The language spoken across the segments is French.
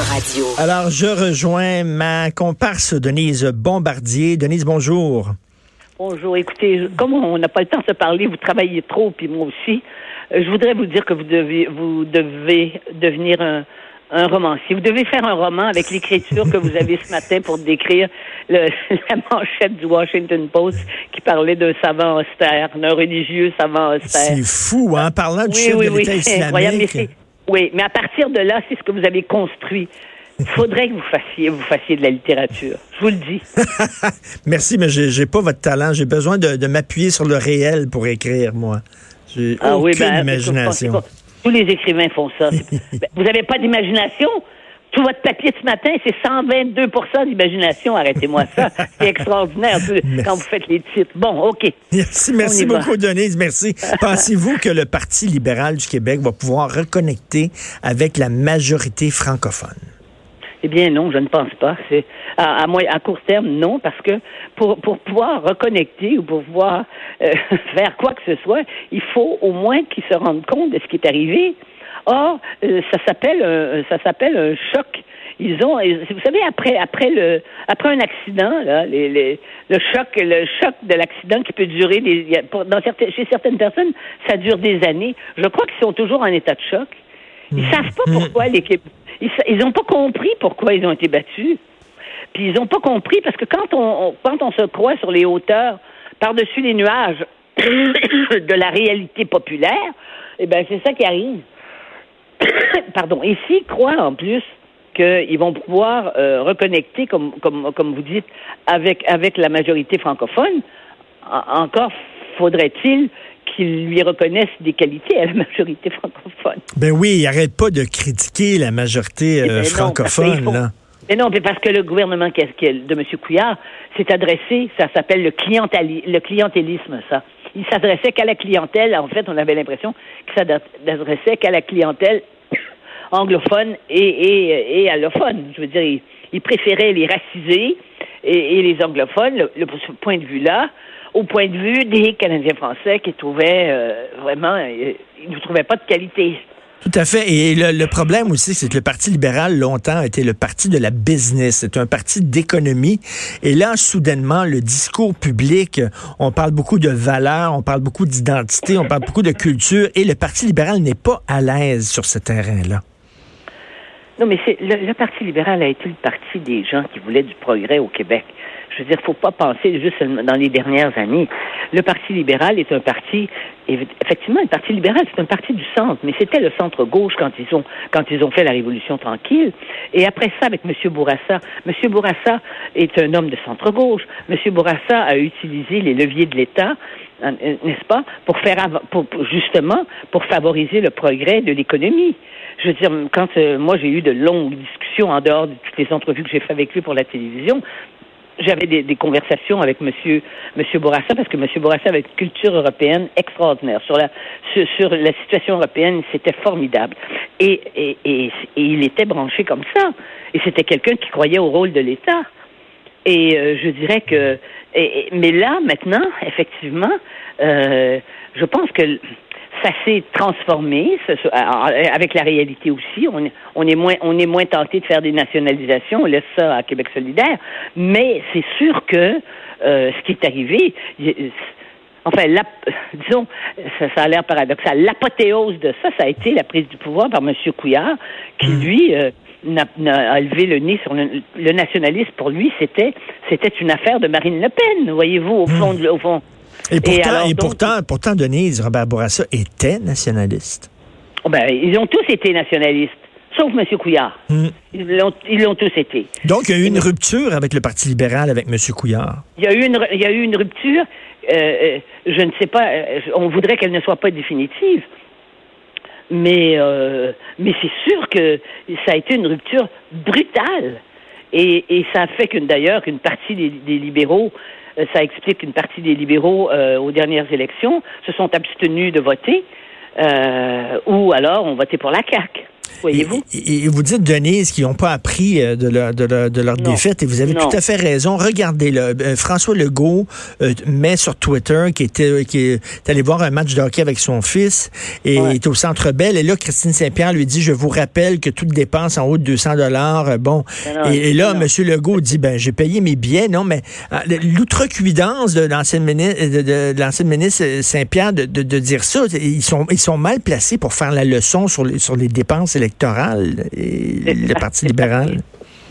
Radio. Alors, je rejoins ma comparse Denise Bombardier. Denise, bonjour. Bonjour. Écoutez, comme on n'a pas le temps de se parler, vous travaillez trop, puis moi aussi, euh, je voudrais vous dire que vous devez, vous devez devenir un, un romancier. Vous devez faire un roman avec l'écriture que vous avez ce matin pour décrire le, la manchette du Washington Post qui parlait d'un savant austère, d'un religieux savant austère. C'est fou, hein, parlant du Oui, chef oui, de oui, l'État islamique. Oui, mais à partir de là, c'est ce que vous avez construit. Il faudrait que vous fassiez, vous fassiez de la littérature. Je vous le dis. Merci, mais j'ai pas votre talent. J'ai besoin de, de m'appuyer sur le réel pour écrire, moi. J'ai Ah aucune oui, ben, imagination. Tous les écrivains font ça. Ben, vous n'avez pas d'imagination? Tout votre papier de ce matin, c'est 122% d'imagination. Arrêtez-moi ça. C'est extraordinaire quand vous faites les titres. Bon, OK. Merci, merci va. beaucoup, Denise. Merci. Pensez-vous que le Parti libéral du Québec va pouvoir reconnecter avec la majorité francophone? Eh bien, non, je ne pense pas. C'est à, à, moyen- à court terme, non, parce que pour, pour pouvoir reconnecter ou pour pouvoir euh, faire quoi que ce soit, il faut au moins qu'ils se rendent compte de ce qui est arrivé. Or, euh, ça s'appelle un, ça s'appelle un choc. Ils ont, vous savez, après après le après un accident, là, les, les- le choc, le choc de l'accident qui peut durer des, pour- dans certaines, chez certaines personnes, ça dure des années. Je crois qu'ils sont toujours en état de choc. Ils savent pas pourquoi l'équipe. Ils n'ont pas compris pourquoi ils ont été battus. Puis ils n'ont pas compris parce que quand on, on- quand on se croit sur les hauteurs, par-dessus les nuages de la réalité populaire, eh ben c'est ça qui arrive. Pardon. Et s'ils croient en plus qu'ils vont pouvoir euh, reconnecter, comme, comme, comme vous dites, avec, avec la majorité francophone, en- encore faudrait-il qu'ils lui reconnaissent des qualités à la majorité francophone. Ben oui, il arrête pas de critiquer la majorité euh, Eh ben non, francophone. qu'il faut- là. Mais non, mais parce que le gouvernement de M. Couillard s'est adressé, ça s'appelle le clientélisme, ça. Il s'adressait qu'à la clientèle, en fait, on avait l'impression qu'il s'adressait qu'à la clientèle anglophone et, et, allophone. Je veux dire, il, préférait les racisés et, les anglophones, le, le- ce point de vue-là, au point de vue des Canadiens français qui trouvaient euh, vraiment, euh, ils ne trouvaient pas de qualité. Tout à fait. Et le, le problème aussi, c'est que le Parti libéral, longtemps, a été le parti de la business. C'est un parti d'économie. Et là, soudainement, le discours public, on parle beaucoup de valeurs, on parle beaucoup d'identité, on parle beaucoup de culture. Et le Parti libéral n'est pas à l'aise sur ce terrain-là. Non, mais c'est le, le Parti libéral a été le parti des gens qui voulaient du progrès au Québec. Je veux dire, faut pas penser juste dans les dernières années. Le Parti libéral est un parti, effectivement, le Parti libéral, c'est un parti du centre, mais c'était le centre-gauche quand ils ont quand ils ont fait la Révolution tranquille. Et après ça, avec M. Bourassa, M. Bourassa est un homme de centre-gauche. M. Bourassa a utilisé les leviers de l'État hein, n'est-ce pas, pour faire pour, justement pour favoriser le progrès de l'économie. Je veux dire, quand euh, moi j'ai eu de longues discussions en dehors de toutes les entrevues que j'ai fait avec lui pour la télévision, j'avais des, des conversations avec Monsieur Monsieur Bourassa parce que Monsieur Bourassa avait une culture européenne extraordinaire sur la sur, sur la situation européenne, c'était formidable. Et, et, et, il était branché comme ça. Et c'était quelqu'un qui croyait au rôle de l'État. Et euh, je dirais que, mais là maintenant, effectivement, euh, je pense que ça s'est transformé ce- à- avec la réalité aussi. On, est- on est moins, on est moins tenté de faire des nationalisations. On laisse ça à Québec solidaire. Mais c'est sûr que euh, ce qui est arrivé, Enfin, disons, ça, ça a l'air paradoxal. L'apothéose de ça, ça a été la prise du pouvoir par M. Couillard, qui, lui, euh, n'a, n'a- a levé le nez sur le, le nationalisme. Pour lui, c'était, c'était une affaire de Marine Le Pen, voyez-vous, au fond. De, au fond. Et pourtant, alors, et donc- pourtant, Denise, Robert Bourassa était nationaliste. Oh, Ben, ils ont tous été nationalistes, sauf M. Couillard. Hmm. Ils, l'ont, tous été. Donc, il y a eu une rupture avec le Parti libéral, avec M. Couillard. Il y a eu une, il y a eu une rupture. euh, euh, je ne sais pas. euh, on voudrait qu'elle ne soit pas définitive. Mais, euh, mais c'est sûr que ça a été une rupture brutale. Et, et ça a fait qu'une d'ailleurs qu'une partie des, des libéraux, ça explique qu'une partie des libéraux euh, aux dernières élections se sont abstenus de voter, euh, ou alors ont voté pour la CAQ. Voyez-vous? Et, vous dites, Denise, qu'ils n'ont pas appris euh, de leur, de leur, défaite, et vous avez tout à fait raison. Regardez, là, euh, François Legault euh, met sur Twitter qu'il était, qui est allé voir un match de hockey avec son fils et il est au Centre Bell. Et là, Christine Saint-Pierre lui dit, je vous rappelle que toute dépense en haut de 200 dollars, bon. et, là, M. Legault dit, ben, j'ai payé mes billets. Non, mais l'outrecuidance de l'ancienne ministre, de, ministre Saint-Pierre de, de, dire ça, ils sont, ils sont mal placés pour faire la leçon sur les, sur les dépenses électorale et le Parti libéral?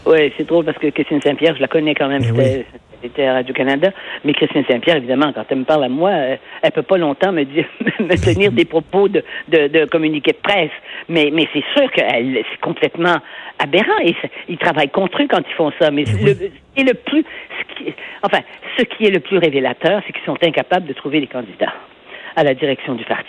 Oui, c'est drôle parce que Christine Saint-Pierre, je la connais quand même. Eh c'était à Radio-Canada. Mais Christine Saint-Pierre, évidemment, quand elle me parle à moi, euh, elle peut pas longtemps me dire, me tenir des propos de, de, communiqué de presse. Mais, mais c'est sûr que c'est complètement aberrant et ils travaillent contre eux quand ils font ça. Mais le, le plus, enfin, ce qui est le plus révélateur, c'est qu'ils sont incapables de trouver les candidats à la direction du parti.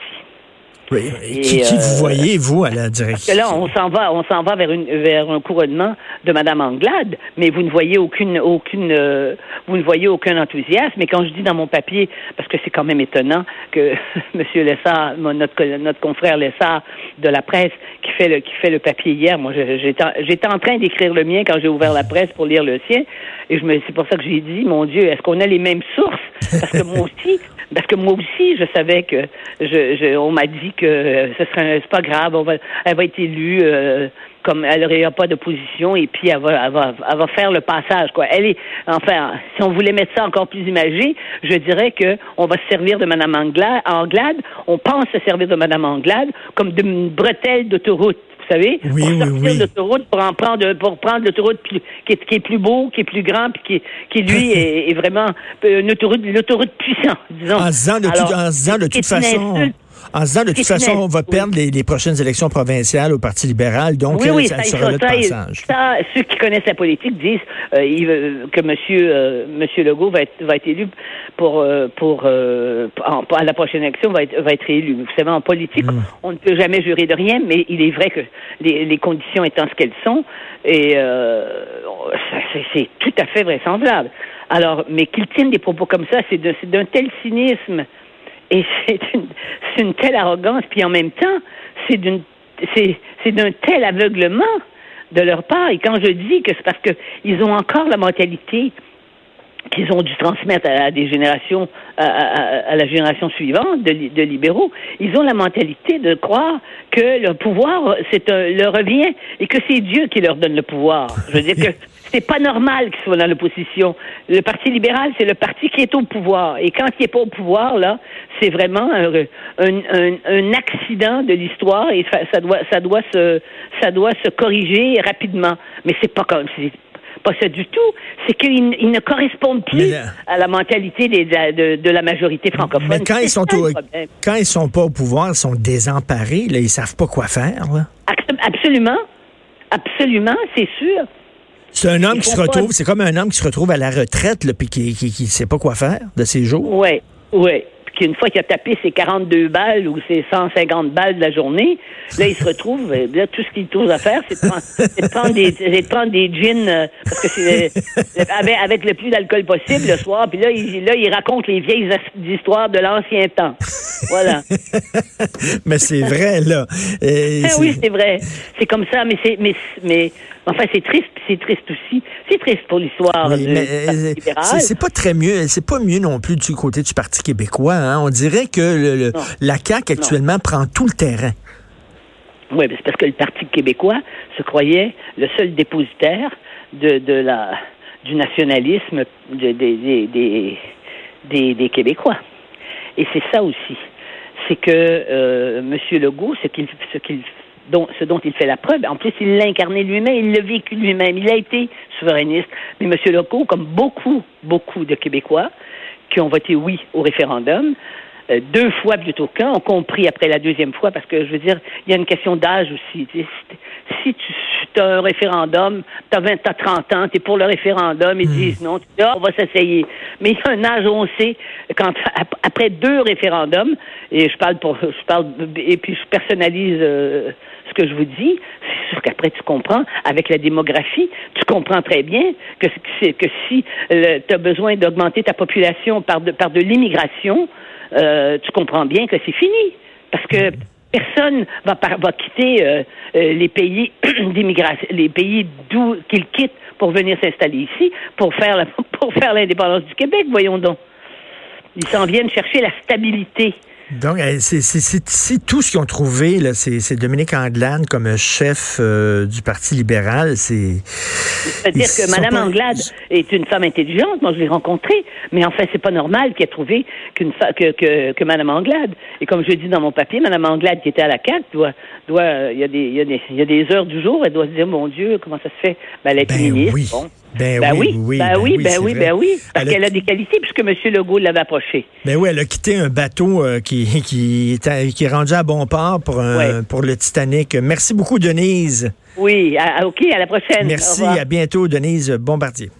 Oui. qui, vous euh, voyez, vous, à la direction? Là, on s'en va, on s'en va vers, une, vers un couronnement de Mme Anglade, mais vous ne voyez aucune, aucune, euh, vous ne voyez aucun enthousiasme. Et quand je dis dans mon papier, parce que c'est quand même étonnant que M. Lessard, notre, notre confrère Lessard de la presse, qui fait le, qui fait le papier hier, moi, j'étais en train d'écrire le mien quand j'ai ouvert la presse pour lire le sien, et je me, c'est pour ça que j'ai dit, mon Dieu, est-ce qu'on a les mêmes sources? Parce que moi aussi, parce que moi aussi, je savais que je, je on m'a dit que ce serait c'est pas grave, on va, elle va être élue euh, comme elle n'aurait pas d'opposition et puis elle va, elle va, elle va faire le passage quoi. Elle est enfin, si on voulait mettre ça encore plus imagé, je dirais que on va se servir de Madame Anglade, on pense se servir de Madame Anglade comme de bretelle d'autoroute savez, oui, pour sortir oui, l'autoroute, pour en prendre, pour prendre l'autoroute qui, est, qui est plus beau, qui est plus grand, puis qui, qui lui est, vraiment une autoroute, l'autoroute puissante, disons. En disant de, en de toute façon en se disant de toute façon, on va perdre les, prochaines élections provinciales au Parti libéral, donc oui, oui, ça, ça sera le passage. Ça, ceux qui connaissent la politique disent euh, que Monsieur euh, Monsieur Legault va être va être élu pour euh, pour à la prochaine élection va être va être élu. Vous savez, en politique, hmm. on ne peut jamais jurer de rien, mais il est vrai que les, les conditions étant ce qu'elles sont, et c'est tout à fait vraisemblable. Alors, mais qu'il tienne des propos comme ça, c'est d'un tel cynisme et c'est une, une, telle arrogance, puis en même temps, c'est d'une c'est d'un tel aveuglement de leur part. Et quand je dis que c'est parce qu'ils ont encore la mentalité qu'ils ont dû transmettre à, des générations, à, la génération suivante de, de, libéraux, ils ont la mentalité de croire que le pouvoir, c'est leur revient et que c'est Dieu qui leur donne le pouvoir. Je veux dire que c'est pas normal qu'ils soient dans l'opposition. Le Parti libéral, c'est le parti qui est au pouvoir. Et quand il n'est pas au pouvoir, là, c'est vraiment un, un, un, accident de l'histoire et ça doit, ça doit se, ça doit se corriger rapidement. Mais c'est pas comme, pas ça du tout. C'est qu'ils ne correspondent plus à la mentalité des, de, de, la majorité francophone. Mais quand ils sont quand ils sont pas au pouvoir, ils sont désemparés. Là, ils savent pas quoi faire. Absolument, absolument, c'est sûr. C'est un homme qui se retrouve, c'est comme un homme qui se retrouve à la retraite, puis qui, ne sait pas quoi faire de ses jours. Oui, oui une fois qu'il a tapé ses 42 balles ou ses 150 balles de la journée, là, il se retrouve, euh, là, tout ce qu'il trouve à faire, c'est de, prendre, des, de prendre des avec, le plus d'alcool possible le soir, puis là, il raconte les vieilles histoires de l'ancien temps. Voilà. mais c'est vrai, là. Ah oui, c'est vrai. C'est comme ça, mais c'est, mais, mais, enfin, c'est triste, c'est triste aussi. C'est triste pour l'histoire du Parti C'est pas très mieux, c'est pas mieux non plus du côté du Parti québécois, hein. On dirait que la CAQ actuellement prend tout le terrain. Oui, c'est parce que le Parti québécois se croyait le seul dépositaire de, la, du nationalisme des, des, Québécois. Et c'est ça aussi. C'est que euh, M. Legault, ce, ce, dont, ce dont il fait la preuve, en plus, il l'a incarné lui-même, il l'a vécu lui-même, il a été souverainiste. Mais M. Legault, comme beaucoup, beaucoup de Québécois, qui ont voté oui au référendum, euh, deux fois plutôt qu'un, ont compris après la deuxième fois, parce que je veux dire, il y a une question d'âge aussi. Si tu as un référendum, tu as 20, as 30 ans, tu es pour le référendum, ils hmm. disent non, tu dis, ah, on va s'essayer. Mais il y a un âge où on sait, quand, après deux référendums, et je parle pour, je parle, et puis je personnalise euh, ce que je vous dis, c'est sûr qu'après tu comprends, avec la démographie, tu comprends très bien que, que si tu as besoin d'augmenter ta population par de, par de l'immigration, euh, tu comprends bien que c'est fini. Parce que Personne va, va quitter euh, euh, les pays d'immigration, les pays d'où qu'ils quittent pour venir s'installer ici, pour faire pour faire l'indépendance du Québec, voyons donc. Ils s'en viennent chercher la stabilité. Donc, euh, c'est tout ce qu'ils ont trouvé, c'est Dominique Anglade comme chef euh, du Parti libéral. C'est-à-dire que Mme Anglade est une femme intelligente. Moi, je l'ai rencontrée. Mais en fait, c'est pas normal qu'elle ait trouvé qu'une que, que, que Mme Anglade. Et comme je dis dans mon papier, Mme Anglade, qui était à la CAQ, doit, doit, il y a des, il y a des, il y a des heures du jour, elle doit se dire, mon Dieu, comment ça se fait? Ben, elle est ben ministre. Oui. Ben, ben, oui, oui, ben, oui, ben oui, ben oui, parce qu'elle a... des qualités puisque M. Legault l'avait approché. Ben oui, elle a quitté un bateau euh, qui, qui est rendu à bon port pour, pour le Titanic. Merci beaucoup, Denise. Oui, OK, à la prochaine. Merci, à bientôt, Denise Bombardier.